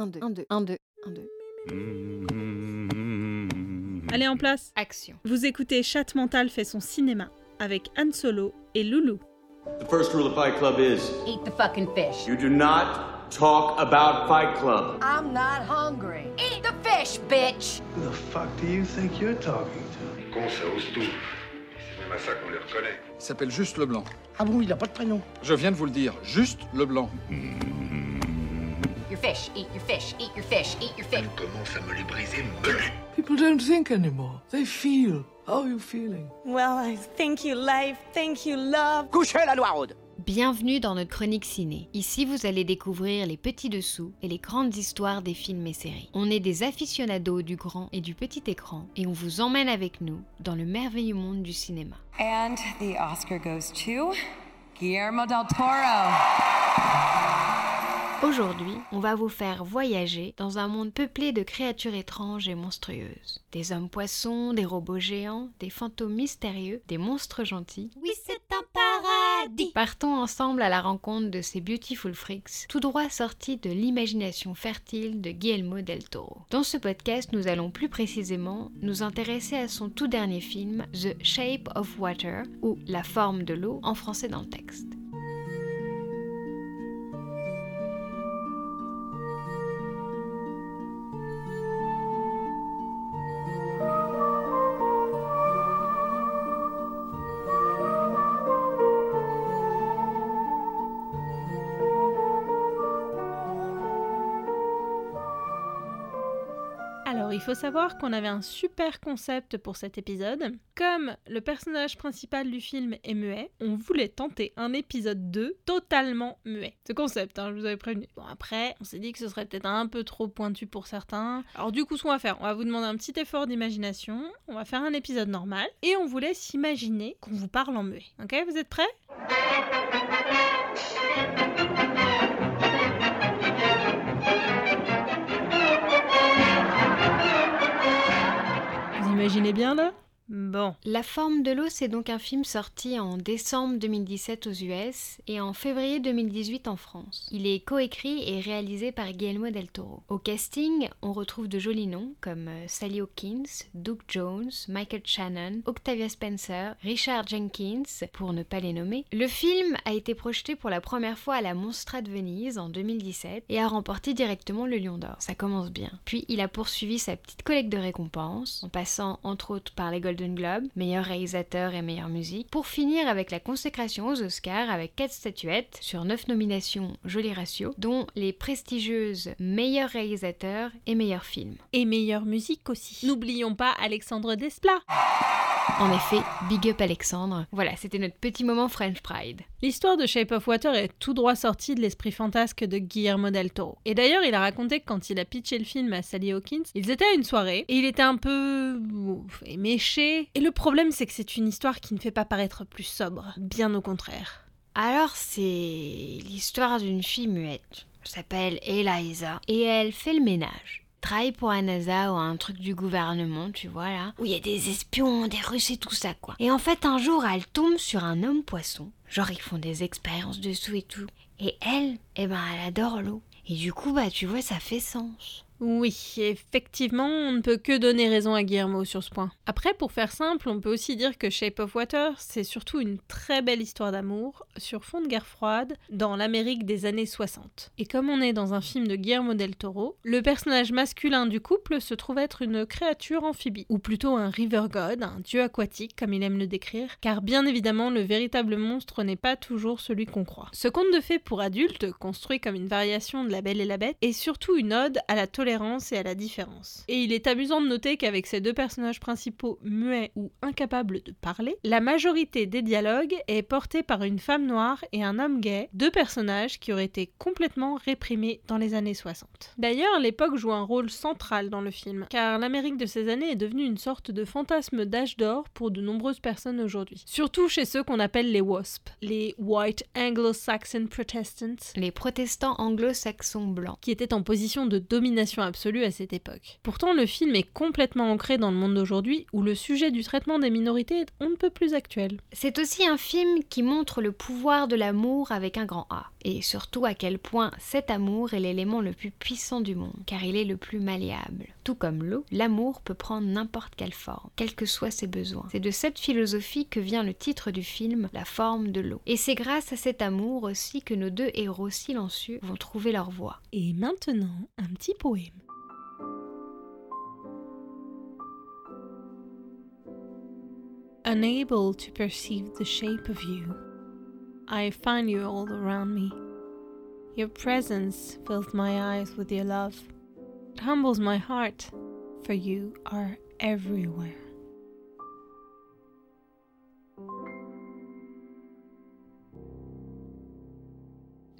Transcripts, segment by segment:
1, 2, 1, 2, 1, 2, 1, 2. Allez en place. Action. Vous écoutez Chat Mental fait son cinéma avec Han Solo et Loulou. The first rule of Fight Club is Eat the fucking fish. you do not talk about Fight Club. I'm not hungry. Eat the fish, bitch! Who the fuck do you think you're talking to? Con, ça ose tout. C'est même à ça qu'on les reconnaît. Il s'appelle juste Leblanc. Ah bon, il a pas de prénom Je viens de vous le dire, juste Leblanc. Your fish, eat your fish, eat your fish, eat your fish. Elle commence à me les briser, me People don't think anymore. They feel. How are you feeling? Well, I thank you, life. Thank you, love. Bienvenue dans notre chronique ciné. Ici, vous allez découvrir les petits dessous et les grandes histoires des films et séries. On est des aficionados du grand et du petit écran et on vous emmène avec nous dans le merveilleux monde du cinéma. And the Oscar goes to Guillermo del Toro. Aujourd'hui, on va vous faire voyager dans un monde peuplé de créatures étranges et monstrueuses. Des hommes poissons, des robots géants, des fantômes mystérieux, des monstres gentils. Oui, c'est un paradis. Partons ensemble à la rencontre de ces beautiful freaks, tout droit sortis de l'imagination fertile de Guillermo del Toro. Dans ce podcast, nous allons plus précisément nous intéresser à son tout dernier film, The Shape of Water, ou La forme de l'eau en français dans le texte. Il faut savoir qu'on avait un super concept pour cet épisode. Comme le personnage principal du film est muet, on voulait tenter un épisode 2 totalement muet. Ce concept, hein, je vous avais prévenu. Bon, après, on s'est dit que ce serait peut-être un peu trop pointu pour certains. Alors, du coup, ce qu'on va faire, on va vous demander un petit effort d'imagination. On va faire un épisode normal et on vous laisse imaginer qu'on vous parle en muet. Ok, vous êtes prêts? Imaginez bien là? Bon. La forme de l'eau, c'est donc un film sorti en décembre 2017 aux US et en février 2018 en France. Il est coécrit et réalisé par Guillermo del Toro. Au casting, on retrouve de jolis noms comme euh, Sally Hawkins, Doug Jones, Michael Shannon, Octavia Spencer, Richard Jenkins, pour ne pas les nommer. Le film a été projeté pour la première fois à la Monstra de Venise en 2017 et a remporté directement le Lion d'Or. Ça commence bien. Puis il a poursuivi sa petite collecte de récompenses en passant entre autres par les Golden Globe, meilleur réalisateur et meilleure musique, pour finir avec la consécration aux Oscars avec 4 statuettes sur 9 nominations joli ratio, dont les prestigieuses meilleur réalisateur et meilleur film. Et meilleure musique aussi. N'oublions pas Alexandre Desplat. En effet, big up Alexandre. Voilà, c'était notre petit moment French Pride. L'histoire de Shape of Water est tout droit sortie de l'esprit fantasque de Guillermo del Toro. Et d'ailleurs, il a raconté que quand il a pitché le film à Sally Hawkins, ils étaient à une soirée et il était un peu ouf, éméché. Et le problème, c'est que c'est une histoire qui ne fait pas paraître plus sobre, bien au contraire. Alors, c'est l'histoire d'une fille muette. Elle s'appelle Eliza et elle fait le ménage. Travaille pour la NASA ou un truc du gouvernement, tu vois là, où il y a des espions, des Russes et tout ça quoi. Et en fait, un jour, elle tombe sur un homme poisson. Genre, ils font des expériences dessous et tout. Et elle, eh ben, elle adore l'eau. Et du coup, bah, tu vois, ça fait sens. Oui, effectivement, on ne peut que donner raison à Guillermo sur ce point. Après, pour faire simple, on peut aussi dire que Shape of Water, c'est surtout une très belle histoire d'amour sur fond de guerre froide dans l'Amérique des années 60. Et comme on est dans un film de Guillermo del Toro, le personnage masculin du couple se trouve être une créature amphibie, ou plutôt un river god, un dieu aquatique comme il aime le décrire, car bien évidemment le véritable monstre n'est pas toujours celui qu'on croit. Ce conte de fées pour adultes, construit comme une variation de La Belle et la Bête, est surtout une ode à la tolérance et à la différence. Et il est amusant de noter qu'avec ces deux personnages principaux muets ou incapables de parler, la majorité des dialogues est portée par une femme noire et un homme gay, deux personnages qui auraient été complètement réprimés dans les années 60. D'ailleurs, l'époque joue un rôle central dans le film, car l'Amérique de ces années est devenue une sorte de fantasme d'âge d'or pour de nombreuses personnes aujourd'hui. Surtout chez ceux qu'on appelle les WASP, les White Anglo-Saxon Protestants, Les protestants anglo-saxons blancs. qui étaient en position de domination incompréhension absolue à cette époque. Pourtant, le film est complètement ancré dans le monde d'aujourd'hui où le sujet du traitement des minorités est on ne peut plus actuel. C'est aussi un film qui montre le pouvoir de l'amour avec un grand A, et surtout à quel point cet amour est l'élément le plus puissant du monde, car il est le plus malléable. Tout comme l'eau, l'amour peut prendre n'importe quelle forme, quels que soient ses besoins. C'est de cette philosophie que vient le titre du film, La forme de l'eau. Et c'est grâce à cet amour aussi que nos deux héros silencieux vont trouver leur voie. Et maintenant, un petit poème. Unable to perceive the shape of you, I find you all around me. Your presence fills my eyes with your love. It humbles my heart, for you are everywhere.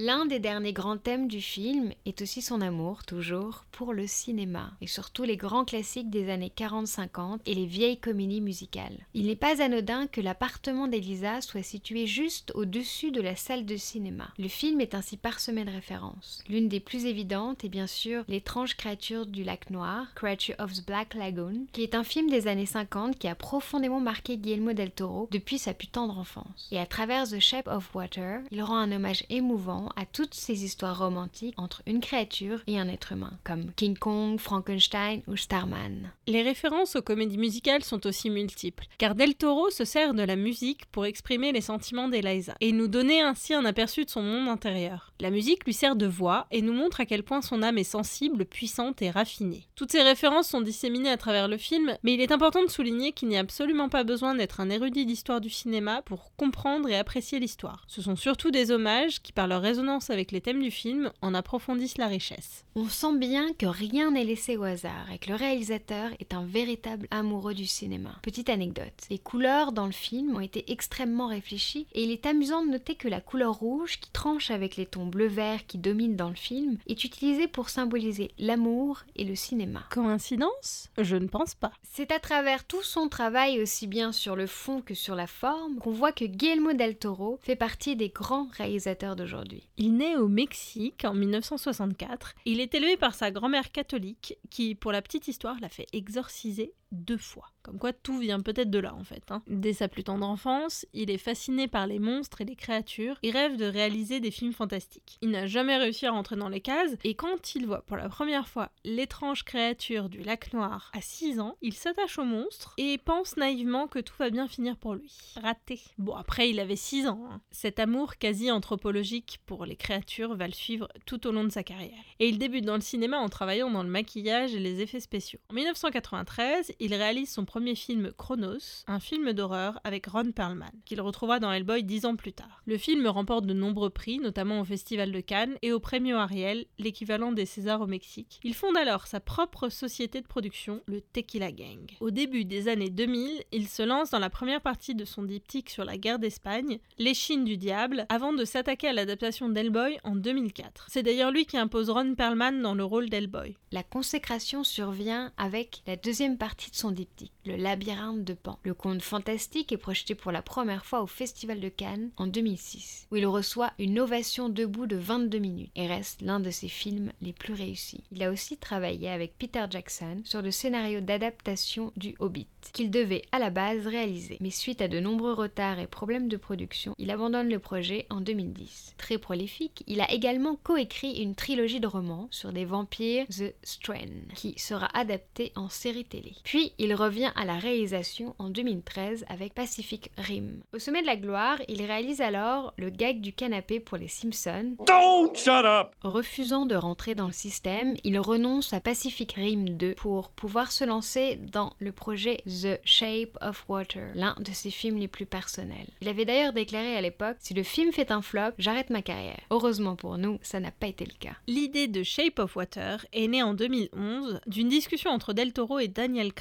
L'un des derniers grands thèmes du film est aussi son amour, toujours, pour le cinéma, et surtout les grands classiques des années 40-50 et les vieilles comédies musicales. Il n'est pas anodin que l'appartement d'Elisa soit situé juste au-dessus de la salle de cinéma. Le film est ainsi parsemé de références. L'une des plus évidentes est bien sûr L'étrange créature du lac noir, Creature of the Black Lagoon, qui est un film des années 50 qui a profondément marqué Guillermo del Toro depuis sa plus tendre enfance. Et à travers The Shape of Water, il rend un hommage émouvant à toutes ces histoires romantiques entre une créature et un être humain, comme King Kong, Frankenstein ou Starman. Les références aux comédies musicales sont aussi multiples, car Del Toro se sert de la musique pour exprimer les sentiments d'Eliza et nous donner ainsi un aperçu de son monde intérieur. La musique lui sert de voix et nous montre à quel point son âme est sensible, puissante et raffinée. Toutes ces références sont disséminées à travers le film, mais il est important de souligner qu'il n'y a absolument pas besoin d'être un érudit d'histoire du cinéma pour comprendre et apprécier l'histoire. Ce sont surtout des hommages qui, par leur résonance avec les thèmes du film, en approfondissent la richesse. On sent bien que rien n'est laissé au hasard et que le réalisateur est un véritable amoureux du cinéma. Petite anecdote, les couleurs dans le film ont été extrêmement réfléchies et il est amusant de noter que la couleur rouge qui tranche avec les tons bleu-vert qui dominent dans le film est utilisée pour symboliser l'amour et le cinéma. Coïncidence? Je ne pense pas. C'est à travers tout son travail aussi bien sur le fond que sur la forme qu'on voit que Guillermo del Toro fait partie des grands réalisateurs d'aujourd'hui. Il naît au Mexique en 1964. Il est élevé par sa grand-mère catholique qui, pour la petite histoire, l'a fait exorciser deux fois. Comme quoi tout vient peut-être de là en fait. Hein. Dès sa plus tendre enfance, il est fasciné par les monstres et les créatures et rêve de réaliser des films fantastiques. Il n'a jamais réussi à rentrer dans les cases et quand il voit pour la première fois l'étrange créature du lac noir à 6 ans, il s'attache au monstre et pense naïvement que tout va bien finir pour lui. Raté. Bon après il avait 6 ans. Hein. Cet amour quasi anthropologique pour les créatures va le suivre tout au long de sa carrière. Et il débute dans le cinéma en travaillant dans le maquillage et les effets spéciaux. En 1993, il réalise son premier film Chronos, un film d'horreur avec Ron Perlman, qu'il retrouvera dans Hellboy dix ans plus tard. Le film remporte de nombreux prix, notamment au Festival de Cannes et au Premio Ariel, l'équivalent des Césars au Mexique. Il fonde alors sa propre société de production, le Tequila Gang. Au début des années 2000, il se lance dans la première partie de son diptyque sur la guerre d'Espagne, Les Chines du Diable, avant de s'attaquer à l'adaptation d'Hellboy en 2004. C'est d'ailleurs lui qui impose Ron Perlman dans le rôle d'Hellboy. La consécration survient avec la deuxième partie de son diptyque, Le labyrinthe de Pan. Le conte fantastique est projeté pour la première fois au Festival de Cannes en 2006, où il reçoit une ovation debout de 22 minutes et reste l'un de ses films les plus réussis. Il a aussi travaillé avec Peter Jackson sur le scénario d'adaptation du Hobbit, qu'il devait à la base réaliser. Mais suite à de nombreux retards et problèmes de production, il abandonne le projet en 2010. Très prolifique, il a également coécrit une trilogie de romans sur des vampires, The Strain, qui sera adaptée en série télé. Il revient à la réalisation en 2013 avec Pacific Rim. Au sommet de la gloire, il réalise alors le gag du canapé pour les Simpsons. Don't shut up! Refusant de rentrer dans le système, il renonce à Pacific Rim 2 pour pouvoir se lancer dans le projet The Shape of Water, l'un de ses films les plus personnels. Il avait d'ailleurs déclaré à l'époque Si le film fait un flop, j'arrête ma carrière. Heureusement pour nous, ça n'a pas été le cas. L'idée de Shape of Water est née en 2011 d'une discussion entre Del Toro et Daniel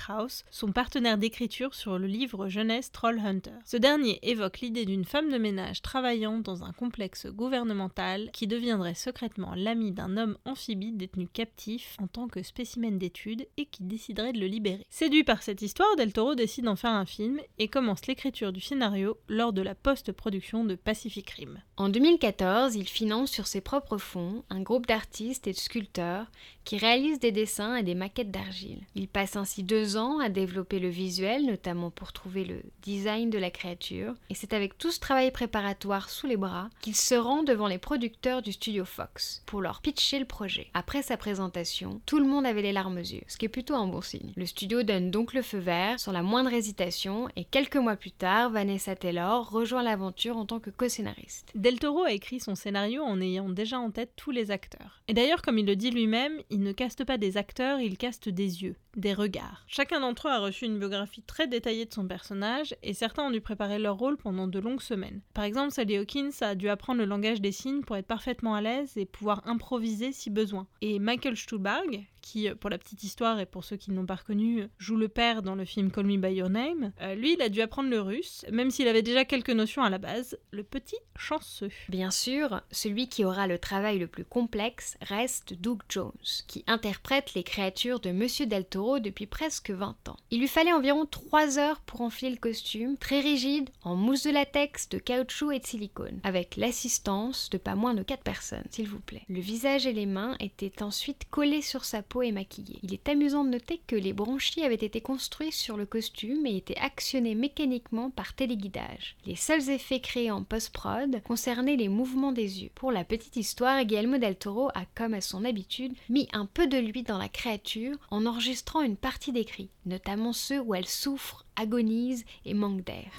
Son partenaire d'écriture sur le livre jeunesse Trollhunter. Ce dernier évoque l'idée d'une femme de ménage travaillant dans un complexe gouvernemental qui deviendrait secrètement l'ami d'un homme amphibie détenu captif en tant que spécimen d'étude et qui déciderait de le libérer. Séduit par cette histoire, Del Toro décide d'en faire un film et commence l'écriture du scénario lors de la post-production de Pacific Rim. En 2014, il finance sur ses propres fonds un groupe d'artistes et de sculpteurs qui réalise des dessins et des maquettes d'argile. Il passe ainsi deux ans à développer le visuel, notamment pour trouver le design de la créature, et c'est avec tout ce travail préparatoire sous les bras qu'il se rend devant les producteurs du studio Fox pour leur pitcher le projet. Après sa présentation, tout le monde avait les larmes aux yeux, ce qui est plutôt un bon signe. Le studio donne donc le feu vert sans la moindre hésitation, et quelques mois plus tard, Vanessa Taylor rejoint l'aventure en tant que co-scénariste. Del Toro a écrit son scénario en ayant déjà en tête tous les acteurs. Et d'ailleurs, comme il le dit lui-même, ne caste pas des acteurs, il caste des yeux, des regards. Chacun d'entre eux a reçu une biographie très détaillée de son personnage, et certains ont dû préparer leur rôle pendant de longues semaines. Par exemple, Sally Hawkins a dû apprendre le langage des signes pour être parfaitement à l'aise et pouvoir improviser si besoin. Et Michael Stuhlbarg, qui, pour la petite histoire et pour ceux qui ne l'ont pas reconnu, joue le père dans le film Call Me By Your Name, euh, lui, il a dû apprendre le russe, même s'il avait déjà quelques notions à la base, le petit chanceux. Bien sûr, celui qui aura le travail le plus complexe reste Doug Jones, qui interprète les créatures de Monsieur Del Toro depuis presque 20 ans. Il lui fallait environ 3 heures pour enfiler le costume, très rigide, en mousse de latex, de caoutchouc et de silicone, avec l'assistance de pas moins de 4 personnes, s'il vous plaît. Le visage et les mains étaient ensuite collés sur sa peau et maquillés. Il est amusant de noter que les branchies avaient été construits sur le costume et étaient actionnés mécaniquement par téléguidage. Les seuls effets créés en post-prod concernaient les mouvements des yeux. Pour la petite histoire, Guillermo del Toro a, comme à son habitude, mis un peu de lui dans la créature en enregistrant une partie des cris, notamment ceux où elle souffre, agonise et manque d'air.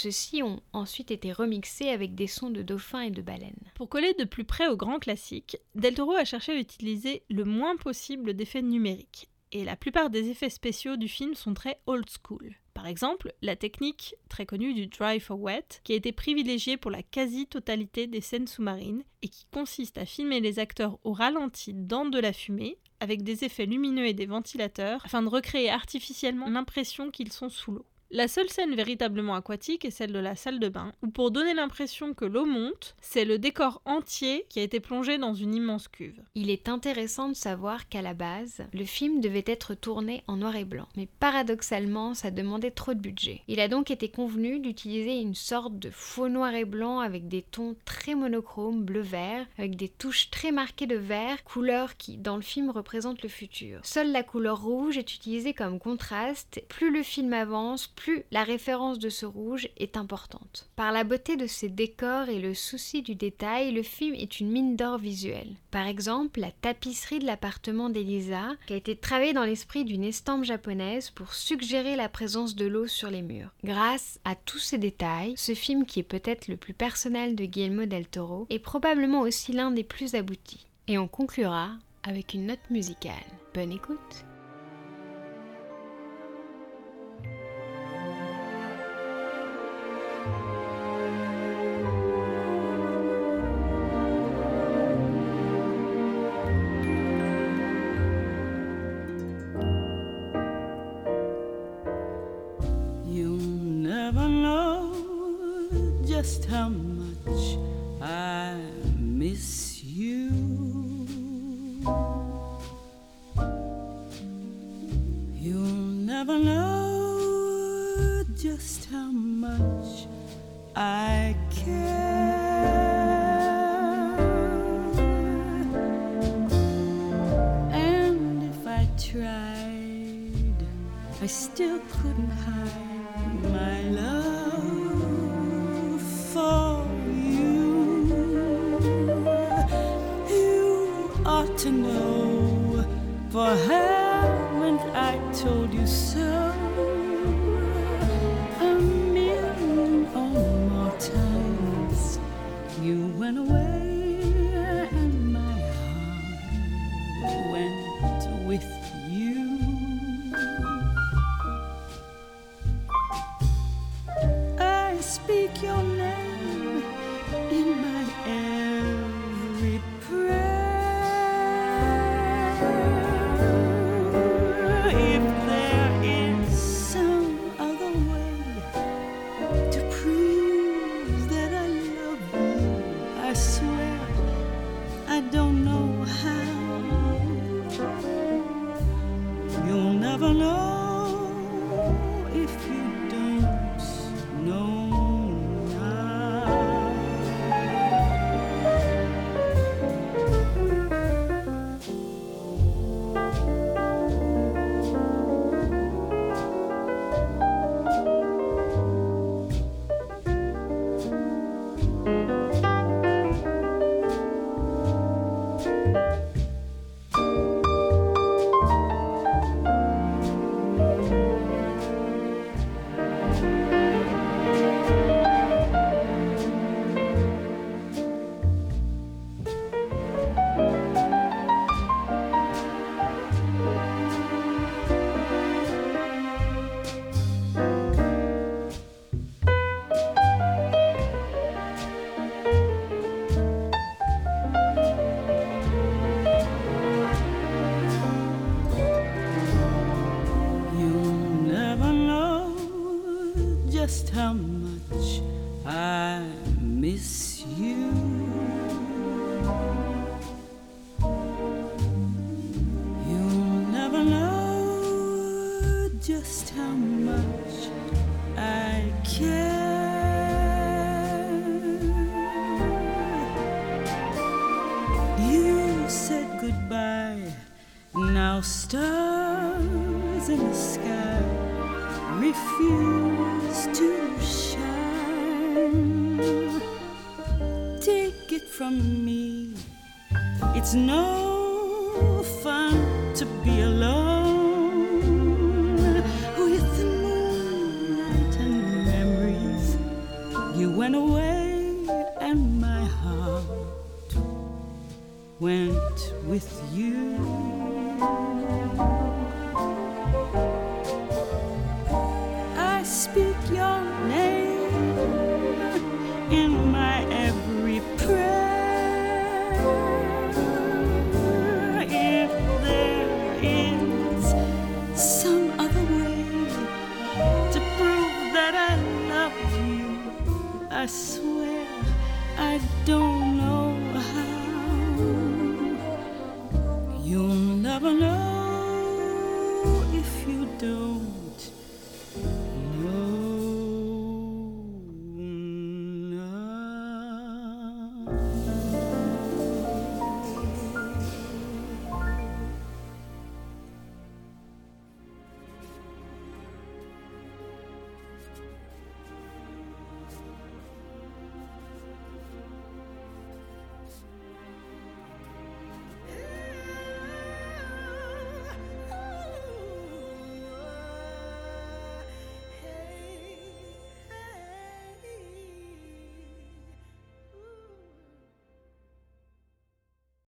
Ceux-ci ont ensuite été remixés avec des sons de dauphins et de baleines. Pour coller de plus près au grand classique, Del Toro a cherché à utiliser le moins possible d'effets numériques. Et la plupart des effets spéciaux du film sont très old school. Par exemple, la technique très connue du dry for wet, qui a été privilégiée pour la quasi-totalité des scènes sous-marines et qui consiste à filmer les acteurs au ralenti dans de la fumée, avec des effets lumineux et des ventilateurs, afin de recréer artificiellement l'impression qu'ils sont sous l'eau. La seule scène véritablement aquatique est celle de la salle de bain, où pour donner l'impression que l'eau monte, c'est le décor entier qui a été plongé dans une immense cuve. Il est intéressant de savoir qu'à la base, le film devait être tourné en noir et blanc, mais paradoxalement, ça demandait trop de budget. Il a donc été convenu d'utiliser une sorte de faux noir et blanc avec des tons très monochromes bleu-vert, avec des touches très marquées de vert, couleur qui, dans le film, représente le futur. Seule la couleur rouge est utilisée comme contraste. Plus le film avance, plus la référence de ce rouge est importante. Par la beauté de ses décors et le souci du détail, le film est une mine d'or visuelle. Par exemple, la tapisserie de l'appartement d'Elisa, qui a été travaillée dans l'esprit d'une estampe japonaise pour suggérer la présence de l'eau sur les murs. Grâce à tous ces détails, ce film qui est peut-être le plus personnel de Guillermo del Est probablement aussi l'un des plus aboutis. Et on conclura avec une note musicale. Bonne écoute never know just how much I care. And if I tried, I still couldn't hide my love for you. You ought to know, for haven't the sky refuse to shine. Take it from me, it's no fun to be alone